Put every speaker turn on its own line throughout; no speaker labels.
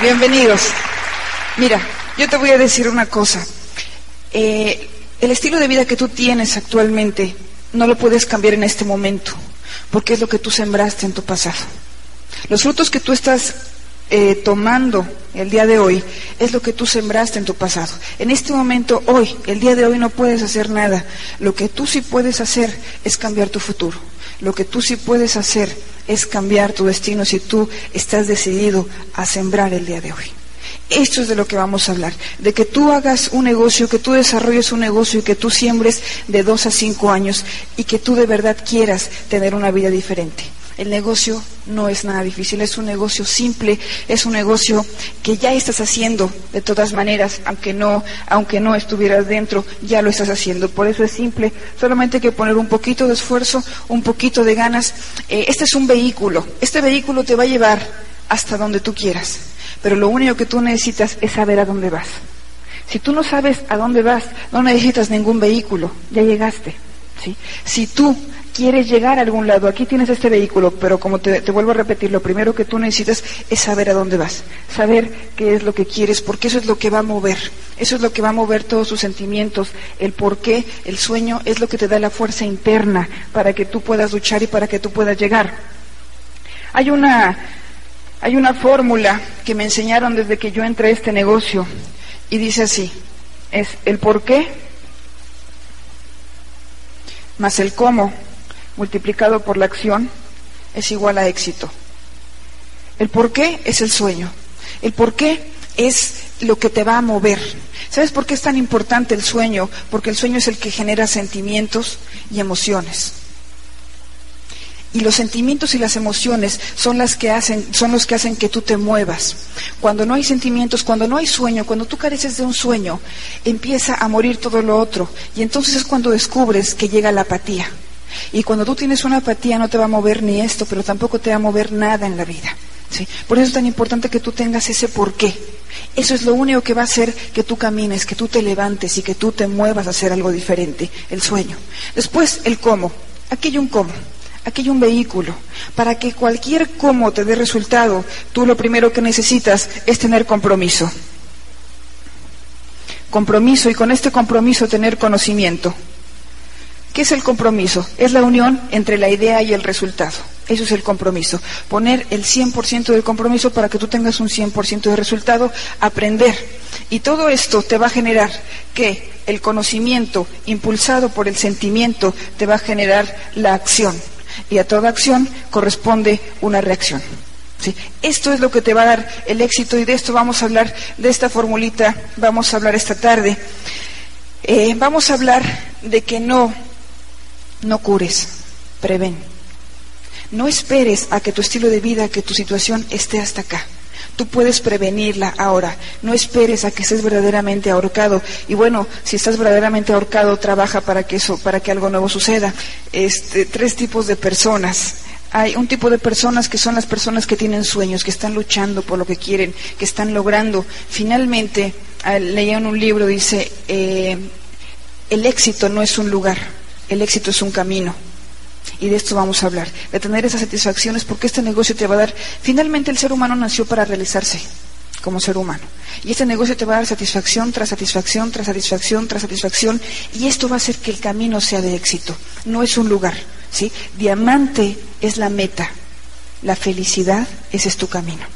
Bienvenidos. Mira, yo te voy a decir una cosa. Eh, el estilo de vida que tú tienes actualmente no lo puedes cambiar en este momento, porque es lo que tú sembraste en tu pasado. Los frutos que tú estás eh, tomando el día de hoy es lo que tú sembraste en tu pasado. En este momento, hoy, el día de hoy no puedes hacer nada. Lo que tú sí puedes hacer es cambiar tu futuro. Lo que tú sí puedes hacer es cambiar tu destino si tú estás decidido a sembrar el día de hoy. Esto es de lo que vamos a hablar, de que tú hagas un negocio, que tú desarrolles un negocio y que tú siembres de dos a cinco años y que tú de verdad quieras tener una vida diferente. El negocio no es nada difícil, es un negocio simple, es un negocio que ya estás haciendo de todas maneras, aunque no, aunque no estuvieras dentro, ya lo estás haciendo. Por eso es simple, solamente hay que poner un poquito de esfuerzo, un poquito de ganas. Eh, este es un vehículo, este vehículo te va a llevar hasta donde tú quieras, pero lo único que tú necesitas es saber a dónde vas. Si tú no sabes a dónde vas, no necesitas ningún vehículo, ya llegaste. ¿sí? Si tú quieres llegar a algún lado, aquí tienes este vehículo, pero como te, vuelvo a repetir, lo primero que tú necesitas es saber a dónde vas, saber qué es lo que quieres, porque eso es lo que va a mover, eso es lo que va a mover todos tus sentimientos, el por qué, el sueño es lo que te da la fuerza interna para que tú puedas luchar y para que tú puedas llegar. Hay una, hay una fórmula que me enseñaron desde que yo entré a este negocio y dice así, es el por qué más el cómo multiplicado por la acción es igual a éxito. El por qué es el sueño. El por qué es lo que te va a mover. ¿Sabes por qué es tan importante el sueño? Porque el sueño es el que genera sentimientos y emociones. Y los sentimientos y las emociones son las que hacen, son los que hacen que tú te muevas. Cuando no hay sentimientos, cuando no hay sueño, cuando tú careces de un sueño, empieza a morir todo lo otro. Y entonces es cuando descubres que llega la apatía. Y cuando tú tienes una apatía no te va a mover ni esto, pero tampoco te va a mover nada en la vida. ¿sí? Por eso es tan importante que tú tengas ese porqué. Eso es lo único que va a hacer que tú camines, que tú te levantes y que tú te muevas a hacer algo diferente, el sueño. Después, el cómo. Aquí hay un cómo. Aquí hay un vehículo. Para que cualquier cómo te dé resultado, tú lo primero que necesitas es tener compromiso. Compromiso y con este compromiso tener conocimiento. ¿Qué es el compromiso? Es la unión entre la idea y el resultado. Eso es el compromiso. Poner el 100% del compromiso para que tú tengas un 100% de resultado, aprender. Y todo esto te va a generar que el conocimiento impulsado por el sentimiento te va a generar la acción. Y a toda acción corresponde una reacción. ¿Sí? Esto es lo que te va a dar el éxito y de esto vamos a hablar, de esta formulita, vamos a hablar esta tarde. Eh, vamos a hablar de que no no cures, prevén. No esperes a que tu estilo de vida, que tu situación esté hasta acá. Tú puedes prevenirla ahora. No esperes a que estés verdaderamente ahorcado. Y bueno, si estás verdaderamente ahorcado, trabaja para que eso, para que algo nuevo suceda. Este, tres tipos de personas. Hay un tipo de personas que son las personas que tienen sueños, que están luchando por lo que quieren, que están logrando. Finalmente, leía en un libro, dice, eh, el éxito no es un lugar, el éxito es un camino. Y de esto vamos a hablar, de tener esas satisfacciones porque este negocio te va a dar, finalmente el ser humano nació para realizarse como ser humano. Y este negocio te va a dar satisfacción tras satisfacción, tras satisfacción, tras satisfacción, y esto va a hacer que el camino sea de éxito. No es un lugar, ¿sí? Diamante es la meta, la felicidad, ese es tu camino.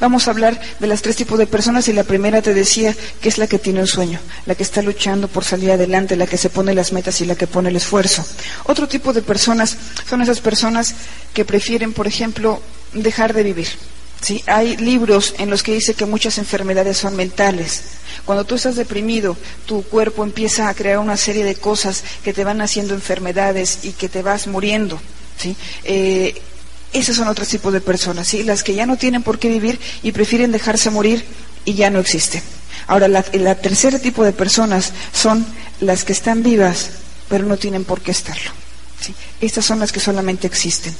Vamos a hablar de las tres tipos de personas y la primera te decía que es la que tiene un sueño, la que está luchando por salir adelante, la que se pone las metas y la que pone el esfuerzo. Otro tipo de personas son esas personas que prefieren, por ejemplo, dejar de vivir. ¿sí? Hay libros en los que dice que muchas enfermedades son mentales. Cuando tú estás deprimido, tu cuerpo empieza a crear una serie de cosas que te van haciendo enfermedades y que te vas muriendo. ¿sí? Eh, esas son otros tipos de personas, ¿sí? Las que ya no tienen por qué vivir y prefieren dejarse morir y ya no existen. Ahora, la, tercer tipo de personas son las que están vivas, pero no tienen por qué estarlo. ¿sí? Estas son las que solamente existen.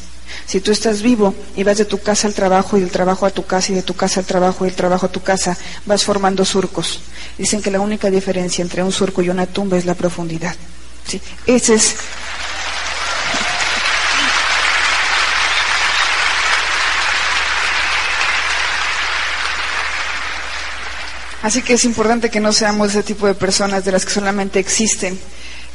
Si tú estás vivo y vas de tu casa al trabajo y del trabajo a tu casa y de tu casa al trabajo y del trabajo a tu casa, vas formando surcos. Dicen que la única diferencia entre un surco y una tumba es la profundidad. Ese es Así que es importante que no seamos ese tipo de personas de las que solamente existen.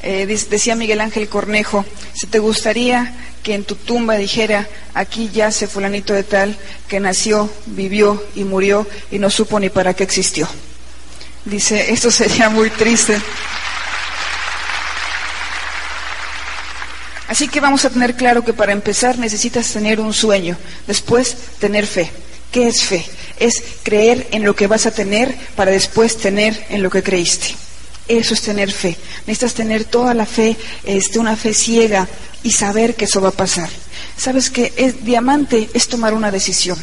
Eh, decía Miguel Ángel Cornejo, si te gustaría que en tu tumba dijera, aquí yace fulanito de tal, que nació, vivió y murió y no supo ni para qué existió. Dice, esto sería muy triste. Así que vamos a tener claro que para empezar necesitas tener un sueño, después tener fe. ¿Qué es fe? Es creer en lo que vas a tener para después tener en lo que creíste. Eso es tener fe. Necesitas tener toda la fe, este, una fe ciega y saber que eso va a pasar. Sabes que es diamante es tomar una decisión.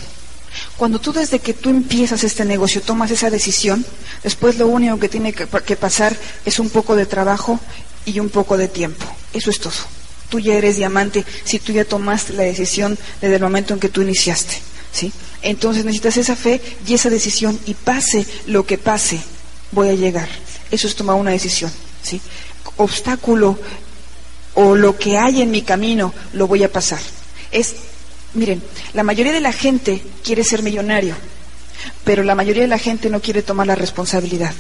Cuando tú desde que tú empiezas este negocio tomas esa decisión, después lo único que tiene que, que pasar es un poco de trabajo y un poco de tiempo. Eso es todo. Tú ya eres diamante si tú ya tomaste la decisión desde el momento en que tú iniciaste. ¿Sí? Entonces necesitas esa fe y esa decisión y pase lo que pase, voy a llegar. Eso es tomar una decisión. ¿sí? Obstáculo o lo que hay en mi camino lo voy a pasar. Es, miren, la mayoría de la gente quiere ser millonario, pero la mayoría de la gente no quiere tomar la responsabilidad.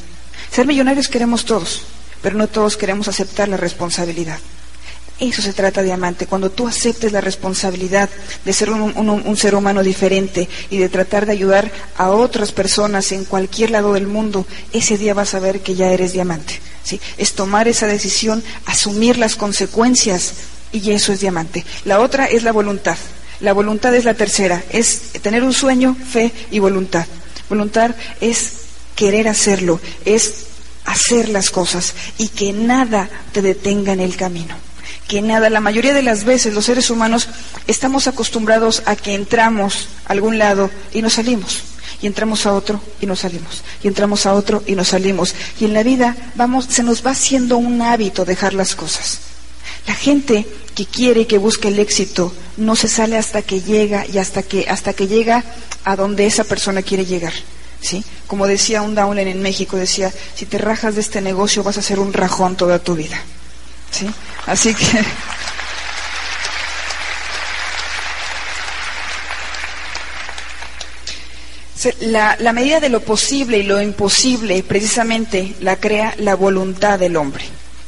Ser millonarios queremos todos, pero no todos queremos aceptar la responsabilidad. Eso se trata, diamante, cuando tú aceptes la responsabilidad de ser un, ser humano diferente y de tratar de ayudar a otras personas en cualquier lado del mundo, ese día vas a ver que ya eres diamante. ¿sí? Es tomar esa decisión, asumir las consecuencias y eso es diamante. La otra es la voluntad. La voluntad es la tercera, es tener un sueño, fe y voluntad. Voluntad es querer hacerlo, es hacer las cosas y que nada te detenga en el camino que nada, la mayoría de las veces los seres humanos estamos acostumbrados a que entramos a algún lado y nos salimos. Y entramos a otro y nos salimos. Y entramos a otro y nos salimos. Y en la vida vamos, se nos va haciendo un hábito dejar las cosas. La gente que quiere y que busca el éxito no se sale hasta que llega y hasta que, hasta que llega a donde esa persona quiere llegar. ¿Sí? Como decía un Downland en México, decía, si te rajas de este negocio vas a ser un rajón toda tu vida. ¿Sí? Así que... La, la, medida de lo posible y lo imposible precisamente la crea la voluntad del hombre.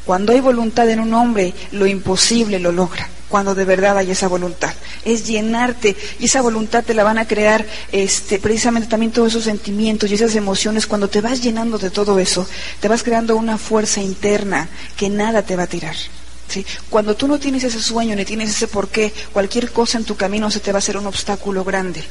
Cuando hay voluntad en un hombre, lo imposible lo logra cuando de verdad hay esa voluntad. Es llenarte y esa voluntad te la van a crear este, precisamente también todos esos sentimientos y esas emociones. Cuando te vas llenando de todo eso, te vas creando una fuerza interna que nada te va a tirar. Cuando tú no tienes ese sueño ni tienes ese porqué, cualquier cosa en tu camino se te va a hacer un obstáculo grande.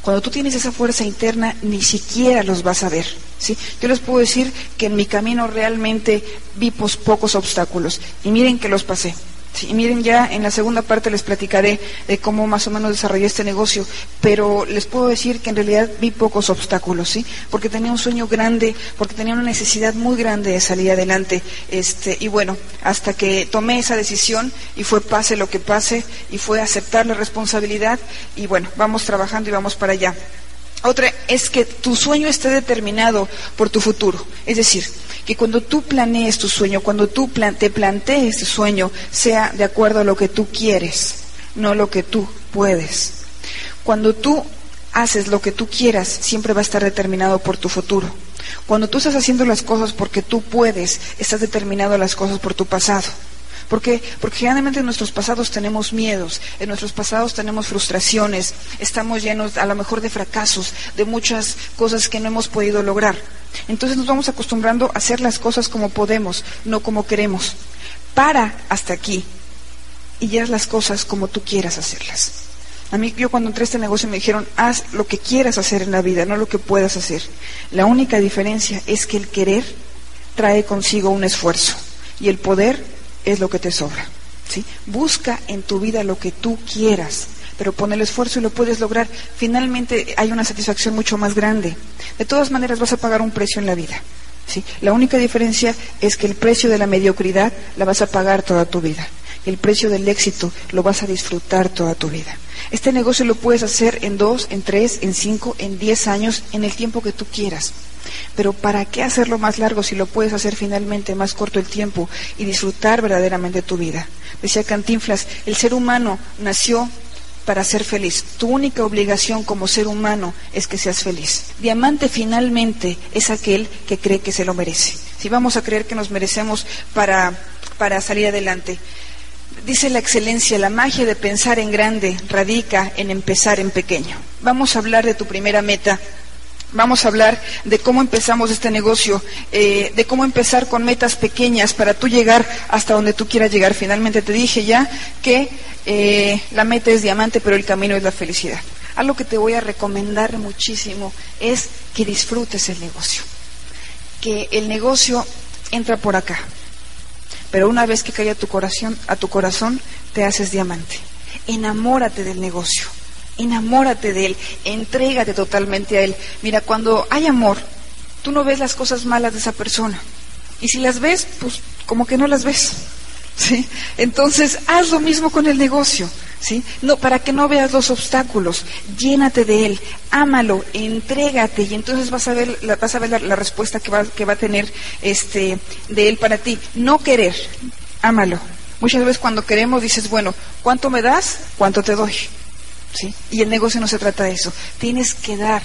Cuando tú tienes esa fuerza interna, ni siquiera los vas a ver. ¿sí? Yo les puedo decir que en mi camino realmente vi pocos obstáculos y miren que los pasé. Sí, miren, ya en la segunda parte les platicaré de cómo más o menos desarrollé este negocio, pero les puedo decir que en realidad vi pocos obstáculos, ¿sí? Porque tenía un sueño grande, porque tenía una necesidad muy grande de salir adelante, este, y bueno, hasta que tomé esa decisión y fue pase lo que pase, y fue aceptar la responsabilidad, y bueno, vamos trabajando y vamos para allá. Otra es que tu sueño esté determinado por tu futuro, es decir, que cuando tú planees tu sueño, cuando tú te plantees tu sueño, sea de acuerdo a lo que tú quieres, no lo que tú puedes. Cuando tú haces lo que tú quieras, siempre va a estar determinado por tu futuro. Cuando tú estás haciendo las cosas porque tú puedes, estás determinado las cosas por tu pasado. ¿Por qué? Porque generalmente en nuestros pasados tenemos miedos, en nuestros pasados tenemos frustraciones, estamos llenos a lo mejor de fracasos, de muchas cosas que no hemos podido lograr. Entonces nos vamos acostumbrando a hacer las cosas como podemos, no como queremos. Para hasta aquí y haz las cosas como tú quieras hacerlas. A mí, yo cuando entré a este negocio me dijeron, haz lo que quieras hacer en la vida, no lo que puedas hacer. La única diferencia es que el querer trae consigo un esfuerzo y el poder es lo que te sobra. ¿sí? Busca en tu vida lo que tú quieras, pero pon el esfuerzo y lo puedes lograr. Finalmente hay una satisfacción mucho más grande. De todas maneras vas a pagar un precio en la vida. ¿sí? La única diferencia es que el precio de la mediocridad la vas a pagar toda tu vida. El precio del éxito lo vas a disfrutar toda tu vida. Este negocio lo puedes hacer en dos, en tres, en cinco, en diez años, en el tiempo que tú quieras. Pero ¿para qué hacerlo más largo si lo puedes hacer finalmente más corto el tiempo y disfrutar verdaderamente tu vida? Decía Cantinflas, el ser humano nació para ser feliz. Tu única obligación como ser humano es que seas feliz. Diamante finalmente es aquel que cree que se lo merece. Si vamos a creer que nos merecemos para, para salir adelante. Dice la excelencia, la magia de pensar en grande radica en empezar en pequeño. Vamos a hablar de tu primera meta. Vamos a hablar de cómo empezamos este negocio, eh, de cómo empezar con metas pequeñas para tú llegar hasta donde tú quieras llegar. Finalmente te dije ya que eh, la meta es diamante, pero el camino es la felicidad. Algo que te voy a recomendar muchísimo es que disfrutes el negocio. Que el negocio entra por acá. Pero una vez que cae a tu corazón, a tu corazón, te haces diamante. Enamórate del negocio. Enamórate de él. Entrégate totalmente a él. Mira, cuando hay amor, tú no ves las cosas malas de esa persona. Y si las ves, pues como que no las ves. ¿Sí? Entonces, haz lo mismo con el negocio, ¿sí? No, para que no veas los obstáculos, llénate de él, ámalo, entrégate y entonces vas a ver, la, vas a ver la, respuesta que va, que va a tener este, de él para ti. No querer, ámalo. Muchas veces cuando queremos dices, bueno, ¿cuánto me das? ¿Cuánto te doy? ¿Sí? Y el negocio no se trata de eso. Tienes que dar,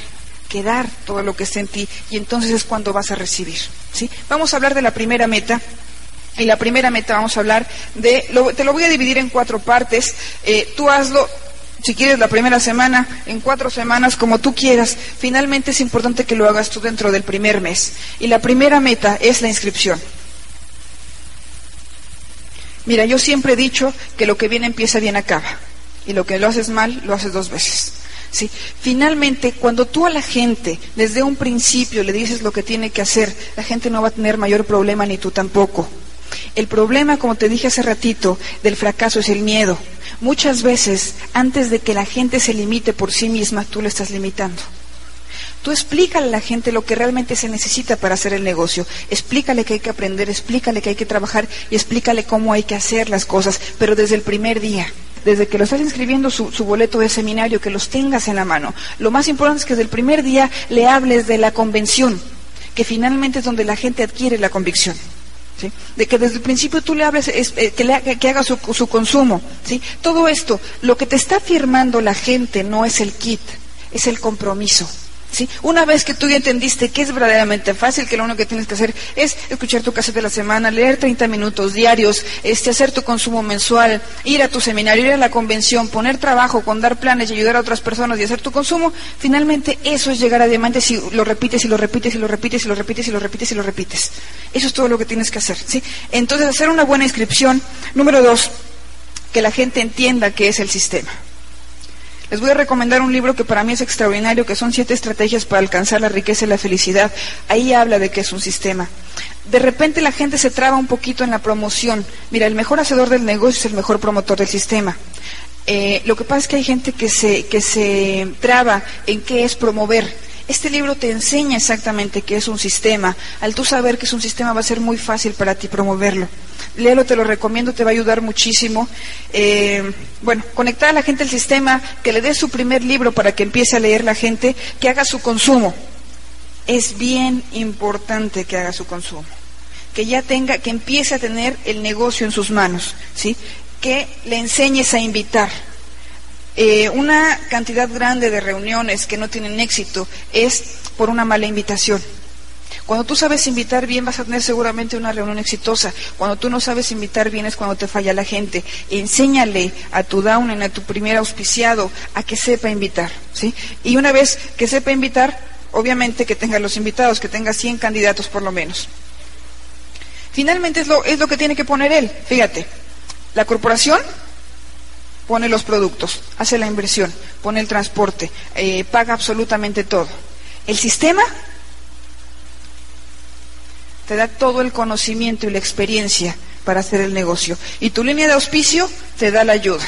que dar todo lo que esté en ti y entonces es cuando vas a recibir. ¿sí? Vamos a hablar de la primera meta y la primera meta vamos a hablar de, te lo voy a dividir en cuatro partes. Eh, tú hazlo, si quieres, la primera semana, en cuatro semanas, como tú quieras. Finalmente es importante que lo hagas tú dentro del primer mes. Y la primera meta es la inscripción. Mira, yo siempre he dicho que lo que viene empieza bien acaba. Y lo que lo haces mal, lo haces dos veces. ¿Sí? Finalmente, cuando tú a la gente desde un principio le dices lo que tiene que hacer, la gente no va a tener mayor problema ni tú tampoco. El problema, como te dije hace ratito, del fracaso es el miedo. Muchas veces, antes de que la gente se limite por sí misma, tú lo estás limitando. Tú explícale a la gente lo que realmente se necesita para hacer el negocio. Explícale que hay que aprender, explícale que hay que trabajar y explícale cómo hay que hacer las cosas, pero desde el primer día. Desde que lo estás inscribiendo su, su boleto de seminario, que los tengas en la mano. Lo más importante es que desde el primer día le hables de la convención, que finalmente es donde la gente adquiere la convicción. De que desde el principio tú le hables, eh, que, que, haga su, su consumo, ¿sí? Todo esto, lo que te está firmando la gente no es el kit, es el compromiso. ¿Sí? Una vez que tú ya entendiste que es verdaderamente fácil, que lo único que tienes que hacer es escuchar tu casa de la semana, leer 30 minutos diarios, este, hacer tu consumo mensual, ir a tu seminario, ir a la convención, poner trabajo con dar planes y ayudar a otras personas y hacer tu consumo, finalmente eso es llegar a diamante si lo repites y lo repites y lo repites y lo repites y lo repites y lo repites. Eso es todo lo que tienes que hacer. ¿sí? Entonces, hacer una buena inscripción. Número dos, que la gente entienda qué es el sistema. Les voy a recomendar un libro que para mí es extraordinario, que son siete estrategias para alcanzar la riqueza y la felicidad. Ahí habla de que es un sistema. De repente la gente se traba un poquito en la promoción. Mira, el mejor hacedor del negocio es el mejor promotor del sistema. Eh, lo que pasa es que hay gente que se, que se traba en qué es promover. Este libro te enseña exactamente qué es un sistema. Al tú saber que es un sistema va a ser muy fácil para ti promoverlo léelo, te lo recomiendo, te va a ayudar muchísimo. Eh, bueno, conectar a la gente al sistema, que le dé su primer libro para que empiece a leer la gente, que haga su consumo. Es bien importante que haga su consumo, que ya tenga, que empiece a tener el negocio en sus manos, ¿sí? Que le enseñes a invitar. Eh, una cantidad grande de reuniones que no tienen éxito es por una mala invitación. Cuando tú sabes invitar bien vas a tener seguramente una reunión exitosa. Cuando tú no sabes invitar bien es cuando te falla la gente. Enséñale a tu down, a tu primer auspiciado, a que sepa invitar. ¿sí? Y una vez que sepa invitar, obviamente que tenga los invitados, que tenga 100 candidatos por lo menos. Finalmente es lo, es lo que tiene que poner él. Fíjate, la corporación pone los productos, hace la inversión, pone el transporte, eh, paga absolutamente todo. El sistema te da todo el conocimiento y la experiencia para hacer el negocio. Y tu línea de auspicio te da la ayuda.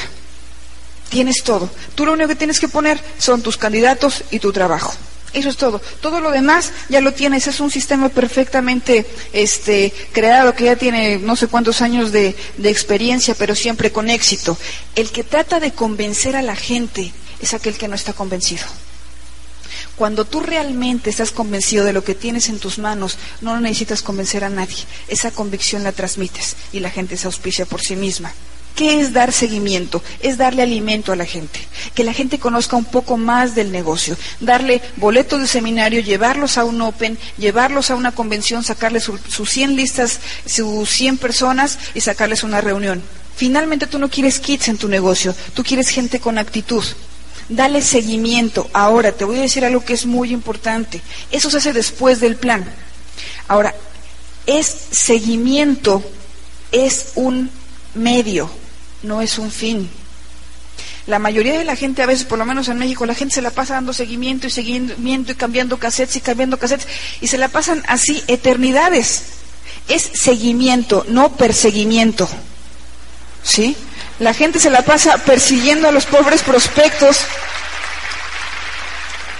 Tienes todo. Tú lo único que tienes que poner son tus candidatos y tu trabajo. Eso es todo. Todo lo demás ya lo tienes. Es un sistema perfectamente este, creado que ya tiene no sé cuántos años de, de experiencia, pero siempre con éxito. El que trata de convencer a la gente es aquel que no está convencido. Cuando tú realmente estás convencido de lo que tienes en tus manos, no necesitas convencer a nadie. Esa convicción la transmites y la gente se auspicia por sí misma. ¿Qué es dar seguimiento? Es darle alimento a la gente, que la gente conozca un poco más del negocio, darle boletos de seminario, llevarlos a un Open, llevarlos a una convención, sacarles sus 100 listas, sus 100 personas y sacarles una reunión. Finalmente tú no quieres kits en tu negocio, tú quieres gente con actitud. Dale seguimiento. Ahora, te voy a decir algo que es muy importante. Eso se hace después del plan. Ahora, es seguimiento, es un medio, no es un fin. La mayoría de la gente, a veces, por lo menos en México, la gente se la pasa dando seguimiento y seguimiento y cambiando cassettes y cambiando cassettes y se la pasan así eternidades. Es seguimiento, no perseguimiento. ¿Sí? La gente se la pasa persiguiendo a los pobres prospectos.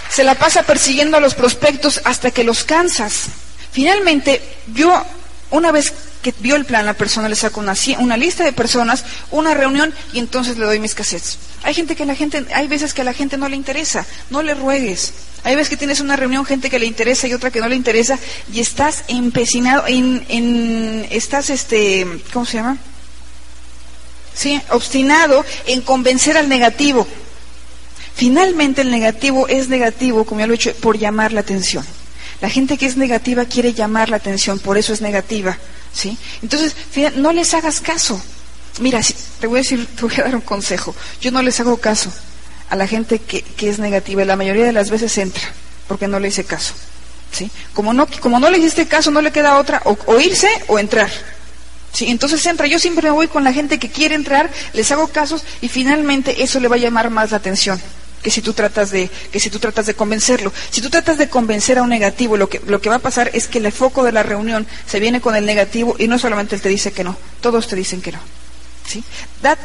Se la pasa persiguiendo a los prospectos hasta que los cansas. Finalmente, yo, una vez que vio el plan, la persona le saco una, una, lista de personas, una reunión y entonces le doy mis cassettes. Hay gente que la gente, hay veces que a la gente no le interesa, no le ruegues. Hay veces que tienes una reunión, gente que le interesa y otra que no le interesa y estás empecinado en, en estás este, ¿cómo se llama? Sí, obstinado en convencer al negativo. Finalmente el negativo es negativo, como ya lo he dicho, por llamar la atención. La gente que es negativa quiere llamar la atención, por eso es negativa. ¿Sí? Entonces, no les hagas caso. Mira, te voy a decir, te voy a dar un consejo. Yo no les hago caso a la gente que, que es negativa. La mayoría de las veces entra, porque no le hice caso. ¿sí? Como, no, como no le hiciste caso, no le queda otra, o, irse o entrar. ¿sí? Entonces entra. Yo siempre me voy con la gente que quiere entrar, les hago casos y finalmente eso le va a llamar más la atención que si tú tratas de que si tú tratas de convencerlo. Si tú tratas de convencer a un negativo, lo que lo que va a pasar es que el foco de la reunión se viene con el negativo y no solamente él te dice que no, todos te dicen que no. ¿Sí?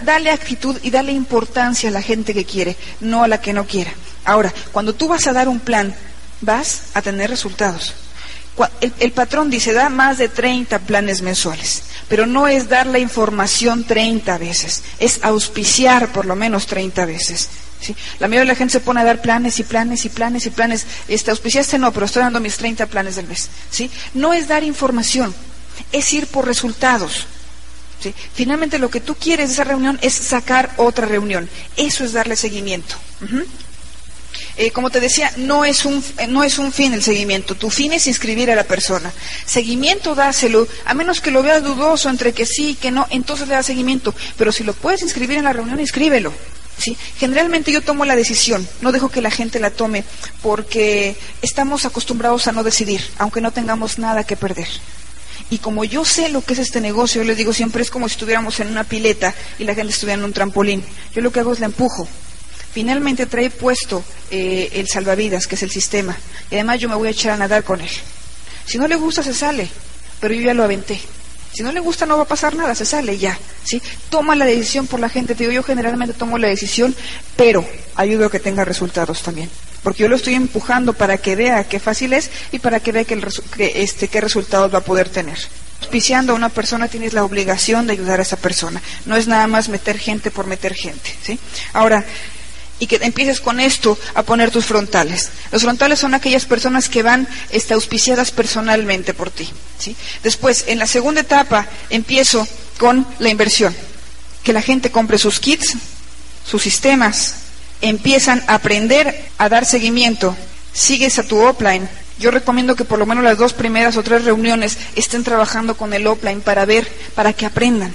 dale actitud y dale importancia a la gente que quiere, no a la que no quiera. Ahora, cuando tú vas a dar un plan, vas a tener resultados. El, el, patrón dice, da más de 30 planes mensuales, pero no es dar la información 30 veces, es auspiciar por lo menos 30 veces. La mayoría de la gente se pone a dar planes y planes y planes y planes. Este, auspiciaste no, pero estoy dando mis 30 planes del mes. ¿sí? No es dar información, es ir por resultados. ¿sí? Finalmente lo que tú quieres de esa reunión es sacar otra reunión. Eso es darle seguimiento. Eh, como te decía, no es, un, eh, no es un fin el seguimiento. Tu fin es inscribir a la persona. Seguimiento dáselo, a menos que lo veas dudoso entre que sí y que no, entonces le das seguimiento. Pero si lo puedes inscribir en la reunión, inscríbelo. ¿Sí? Generalmente yo tomo la decisión, no dejo que la gente la tome, porque estamos acostumbrados a no decidir, aunque no tengamos nada que perder. Y como yo sé lo que es este negocio, yo les digo siempre es como si estuviéramos en una pileta y la gente estuviera en un trampolín. Yo lo que hago es la empujo. Finalmente trae puesto eh, el salvavidas, que es el sistema. Y además yo me voy a echar a nadar con él. Si no le gusta, se sale. Pero yo ya lo aventé. Si no le gusta no va a pasar nada, se sale ya, ¿sí? Toma la decisión por la gente, te digo, yo generalmente tomo la decisión, pero ayudo a que tenga resultados también. Porque yo lo estoy empujando para que vea qué fácil es y para que vea este, qué resultados va a poder tener. Auspiciando a una persona tienes la obligación de ayudar a esa persona. No es nada más meter gente por meter gente, ¿sí? Ahora, y que empieces con esto a poner tus frontales. Los frontales son aquellas personas que van este, auspiciadas personalmente por ti. ¿sí? Después, en la segunda etapa, empiezo con la inversión. Que la gente compre sus kits, sus sistemas, empiezan a aprender a dar seguimiento. Sigues a tu offline. Yo recomiendo que por lo menos las dos primeras o tres reuniones estén trabajando con el offline para ver, para que aprendan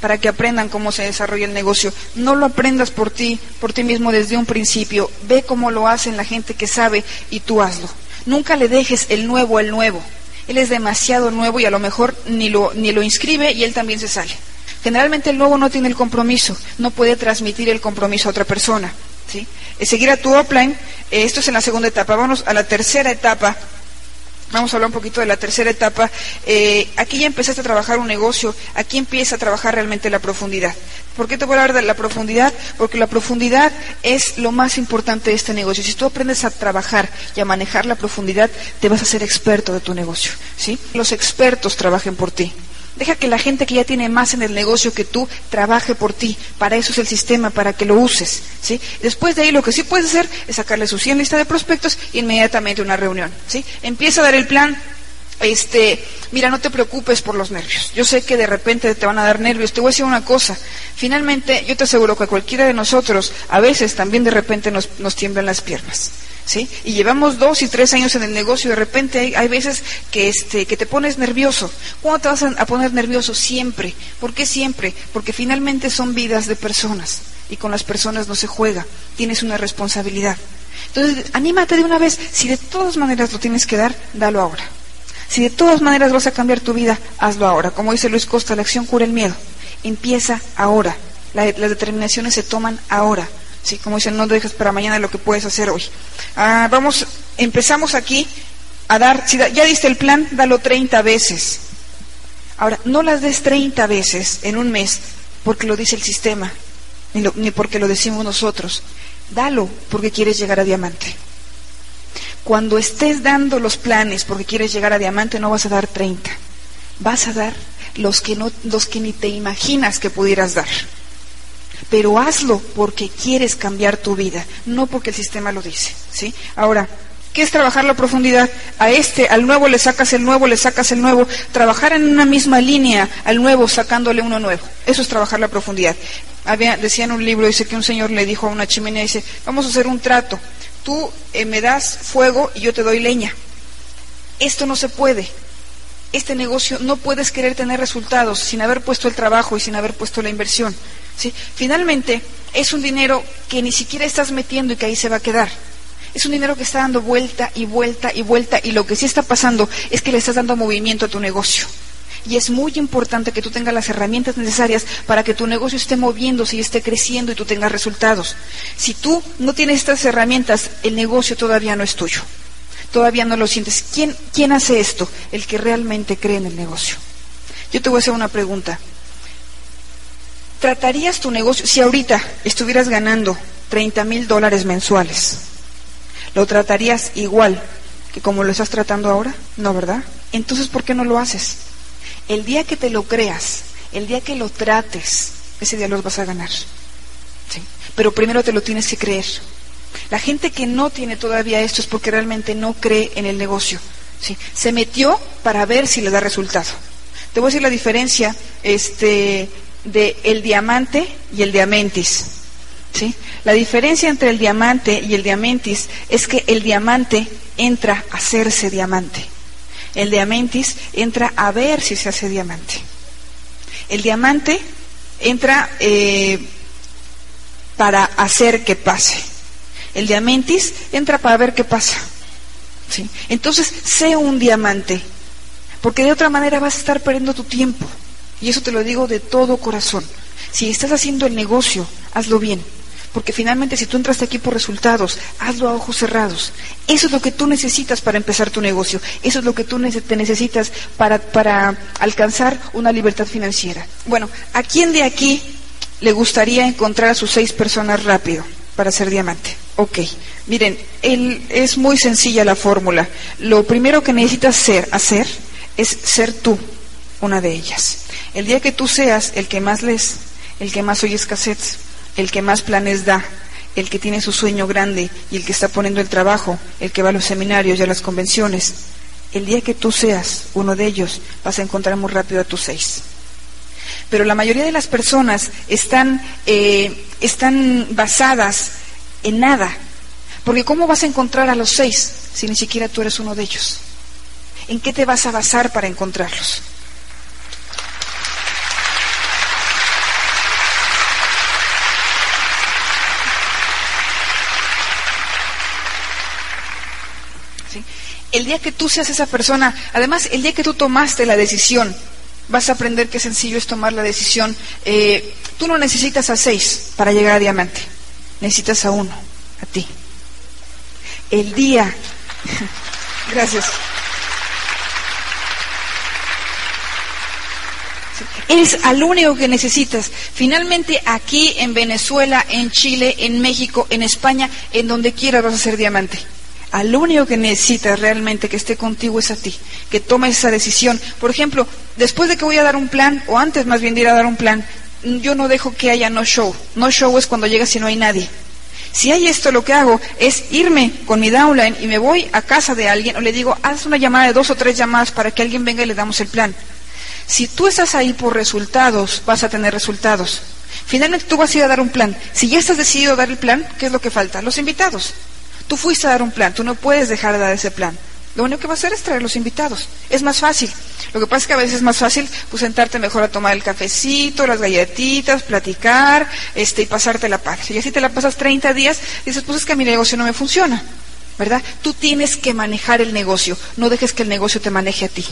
para que aprendan cómo se desarrolla el negocio. No lo aprendas por ti, por ti mismo desde un principio. Ve cómo lo hacen la gente que sabe y tú hazlo. Nunca le dejes el nuevo al nuevo. Él es demasiado nuevo y a lo mejor ni lo, ni lo inscribe y él también se sale. Generalmente el nuevo no tiene el compromiso, no puede transmitir el compromiso a otra persona. ¿sí? Seguir a tu offline, eh, esto es en la segunda etapa. Vamos a la tercera etapa, Vamos a hablar un poquito de la tercera etapa. Eh, aquí ya empezaste a trabajar un negocio, aquí empieza a trabajar realmente la profundidad. ¿Por qué te voy a hablar de la profundidad? Porque la profundidad es lo más importante de este negocio. Si tú aprendes a trabajar y a manejar la profundidad, te vas a ser experto de tu negocio. ¿sí? Los expertos trabajen por ti. Deja que la gente que ya tiene más en el negocio que tú trabaje por ti. Para eso es el sistema, para que lo uses. ¿sí? Después de ahí lo que sí puedes hacer es sacarle su 100 lista de prospectos e inmediatamente una reunión. ¿sí? Empieza a dar el plan, este, mira, no te preocupes por los nervios. Yo sé que de repente te van a dar nervios. Te voy a decir una cosa. Finalmente, yo te aseguro que cualquiera de nosotros, a veces también de repente nos tiemblan las piernas. ¿Sí? Y llevamos dos y tres años en el negocio de repente hay, veces que, este, que te pones nervioso. ¿Cuándo te vas a, a poner nervioso? Siempre. ¿Por qué siempre? Porque finalmente son vidas de personas y con las personas no se juega. Tienes una responsabilidad. Entonces, anímate de una vez. Si de todas maneras lo tienes que dar, dalo ahora. Si de todas maneras vas a cambiar tu vida, hazlo ahora. Como dice Luis Costa, la acción cura el miedo. Empieza ahora. las determinaciones se toman ahora. Sí, como dicen, no dejes para mañana lo que puedes hacer hoy. Ah, vamos, empezamos aquí a dar, si ya diste el plan, dalo 30 veces. Ahora, no las des 30 veces en un mes porque lo dice el sistema, ni, ni porque lo decimos nosotros. Dalo porque quieres llegar a diamante. Cuando estés dando los planes porque quieres llegar a diamante, no vas a dar 30. Vas a dar los que, no, los que ni te imaginas que pudieras dar. Pero hazlo porque quieres cambiar tu vida, no porque el sistema lo dice. ¿sí? Ahora, ¿Qué es trabajar la profundidad? A este, al nuevo le sacas el nuevo, le sacas el nuevo. Trabajar en una misma línea, al nuevo sacándole uno nuevo. Eso es trabajar la profundidad. Había, decía en un libro, dice que un señor le dijo a una chimenea, dice, vamos a hacer un trato tú eh, me das fuego y yo te doy leña. Esto no se puede. Este negocio no puedes querer tener resultados sin haber puesto el trabajo y sin haber puesto la inversión. Finalmente, es un dinero que ni siquiera estás metiendo y que ahí se va a quedar. Es un dinero que está dando vuelta y vuelta y vuelta y lo que sí está pasando es que le estás dando movimiento a tu negocio. Y es muy importante que tú tengas las herramientas necesarias para que tu negocio esté moviéndose y esté creciendo y tú tengas resultados. Si tú no tienes estas herramientas, el negocio todavía no es tuyo. Todavía no lo sientes. ¿Quién, quién hace esto? El que realmente cree en el negocio. Yo te voy a hacer una pregunta. ¿Tratarías tu negocio, si ahorita estuvieras ganando 30 mil dólares mensuales, ¿lo tratarías igual que como lo estás tratando ahora? No, ¿verdad? Entonces, ¿por qué no lo haces? El día que te lo creas, el día que lo trates, ese día los vas a ganar. Pero primero te lo tienes que creer. La gente que no tiene todavía esto es porque realmente no cree en el negocio. ¿sí? Se metió para ver si le da resultado. Te voy a decir la diferencia este, de el diamante y el diamantis. ¿sí? La diferencia entre el diamante y el diamantis es que el diamante entra a hacerse diamante. El diamantis entra a ver si se hace diamante. El diamante entra eh, para hacer que pase. El diamantis entra para ver qué pasa. Entonces, sé un diamante, porque de otra manera vas a estar perdiendo tu tiempo. Y eso te lo digo de todo corazón. Si estás haciendo el negocio, hazlo bien. Porque finalmente si tú entraste aquí por resultados, hazlo a ojos cerrados. Eso es lo que tú necesitas para empezar tu negocio. Eso es lo que tú te necesitas para, para alcanzar una libertad financiera. Bueno, ¿a quién de aquí le gustaría encontrar a sus seis personas rápido para ser diamante? Ok, miren, es muy sencilla la fórmula. Lo primero que necesitas hacer es ser tú, una de ellas. El día que tú seas el que más lees, el que más oyes cassettes, el que más planes da, el que tiene su sueño grande y el que está poniendo el trabajo, el que va a los seminarios y a las convenciones. El día que tú seas uno de ellos, vas a encontrar muy rápido a tus seis. Pero la mayoría de las personas están, eh, están basadas en nada. Porque ¿cómo vas a encontrar a los seis si ni siquiera tú eres uno de ellos? ¿En qué te vas a basar para encontrarlos? El día que tú seas esa persona, además, el día que tú tomaste la decisión, vas a aprender qué sencillo es tomar la decisión. Eh, tú no necesitas a seis para llegar a diamante, necesitas a uno, a ti. El día, gracias. Es al único que necesitas. Finalmente, aquí en Venezuela, en Chile, en México, en España, en donde quieras vas a ser diamante. Al único que necesitas realmente que esté contigo es a ti, que tomes esa decisión. Por ejemplo, después de que voy a dar un plan, o antes más bien de ir a dar un plan, yo no dejo que haya no show. No show es cuando llegas y no hay nadie. Si hay esto, lo que hago es irme con mi downline y me voy a casa de alguien o le digo, haz una llamada de dos o tres llamadas para que alguien venga y le damos el plan. Si tú estás ahí por resultados, vas a tener resultados. Finalmente tú vas a ir a dar un plan. Si ya estás decidido a dar el plan, ¿qué es lo que falta? Los invitados. Tú fuiste a dar un plan, tú no puedes dejar de dar ese plan. Lo único que va a hacer es traer los invitados. Es más fácil. Lo que pasa es que a veces es más fácil pues, sentarte mejor a tomar el cafecito, las galletitas, platicar este, y pasarte la paz. Y así te la pasas 30 días y dices, pues es que mi negocio no me funciona. ¿Verdad? Tú tienes que manejar el negocio. No dejes que el negocio te maneje a ti.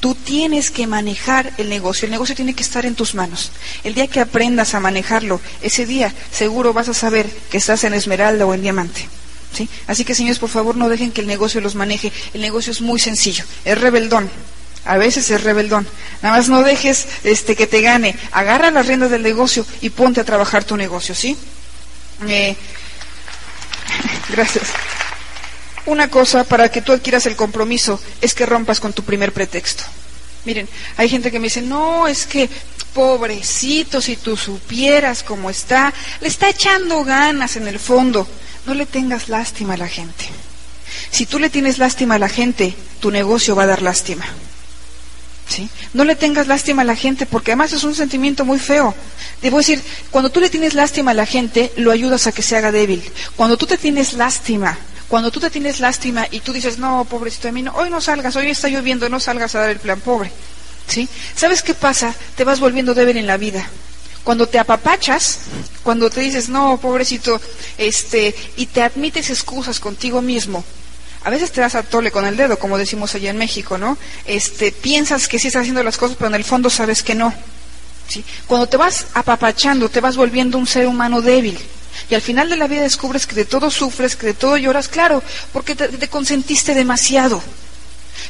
Tú tienes que manejar el negocio. El negocio tiene que estar en tus manos. El día que aprendas a manejarlo, ese día seguro vas a saber que estás en esmeralda o en diamante. ¿sí? Así que, señores, por favor, no dejen que el negocio los maneje. El negocio es muy sencillo. Es rebeldón. A veces es rebeldón. Nada más no dejes este, que te gane. Agarra las riendas del negocio y ponte a trabajar tu negocio, ¿sí? Eh, gracias. Una cosa para que tú adquieras el compromiso es que rompas con tu primer pretexto. Miren, hay gente que me dice, no, es que pobrecito, si tú supieras cómo está, le está echando ganas en el fondo. No le tengas lástima a la gente. Si tú le tienes lástima a la gente, tu negocio va a dar lástima. ¿Sí? No le tengas lástima a la gente porque además es un sentimiento muy feo. Debo decir, cuando tú le tienes lástima a la gente, lo ayudas a que se haga débil. Cuando tú te tienes lástima cuando tú te tienes lástima y tú dices, no, pobrecito de mí, hoy no salgas, hoy está lloviendo, no salgas a dar el plan pobre. ¿Sí? ¿Sabes qué pasa? Te vas volviendo débil en la vida. Cuando te apapachas, cuando te dices, no, pobrecito, este, y te admites excusas contigo mismo, a veces te das a tole con el dedo, como decimos allá en México, ¿no? Este, piensas que sí estás haciendo las cosas, pero en el fondo sabes que no. ¿sí? Cuando te vas apapachando, te vas volviendo un ser humano débil. Y al final de la vida descubres que de todo sufres, que de todo lloras, claro, porque te, consentiste demasiado.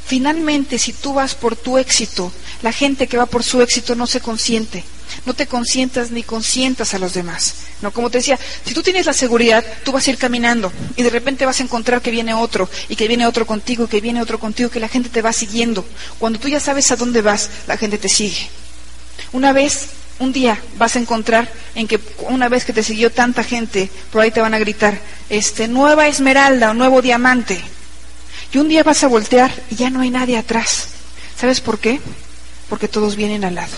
Finalmente, si tú vas por tu éxito, la gente que va por su éxito no se consiente. No te consientas ni consientas a los demás. No, como te decía, si tú tienes la seguridad, tú vas a ir caminando y de repente vas a encontrar que viene otro y que viene otro contigo y que viene otro contigo, que la gente te va siguiendo. Cuando tú ya sabes a dónde vas, la gente te sigue. Una vez un día vas a encontrar en que una vez que te siguió tanta gente, por ahí te van a gritar, este, nueva esmeralda o nuevo diamante. Y un día vas a voltear y ya no hay nadie atrás. ¿Sabes por qué? Porque todos vienen al lado.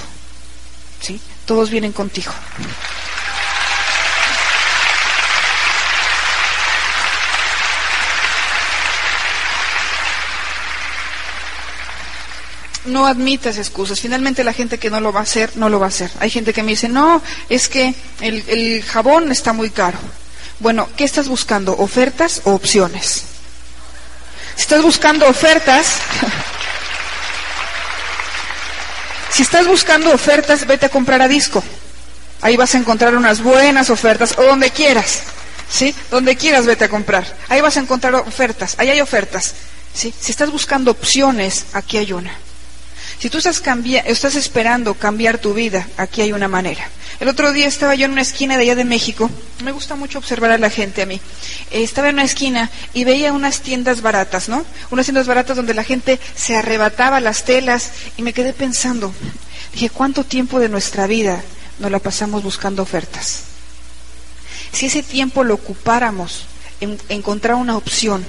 ¿Sí? Todos vienen contigo. No admitas excusas. Finalmente la gente que no lo va a hacer, no lo va a hacer. Hay gente que me dice, no, es que el, jabón está muy caro. Bueno, ¿qué estás buscando? ¿Ofertas o opciones? Si estás buscando ofertas, si estás buscando ofertas, vete a comprar a disco. Ahí vas a encontrar unas buenas ofertas, o donde quieras. ¿Sí? Donde quieras vete a comprar. Ahí vas a encontrar ofertas. Ahí hay ofertas. ¿Sí? Si estás buscando opciones, aquí hay una. Si tú estás, estás esperando cambiar tu vida, aquí hay una manera. El otro día estaba yo en una esquina de allá de México, me gusta mucho observar a la gente a mí. Eh, estaba en una esquina y veía unas tiendas baratas, ¿no? Unas tiendas baratas donde la gente se arrebataba las telas y me quedé pensando, dije, ¿cuánto tiempo de nuestra vida nos la pasamos buscando ofertas? Si ese tiempo lo ocupáramos en encontrar una opción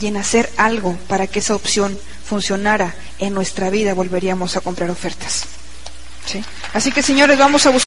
y en hacer algo para que esa opción funcionara en nuestra vida, volveríamos a comprar ofertas. ¿Sí? Así que, señores, vamos a buscar.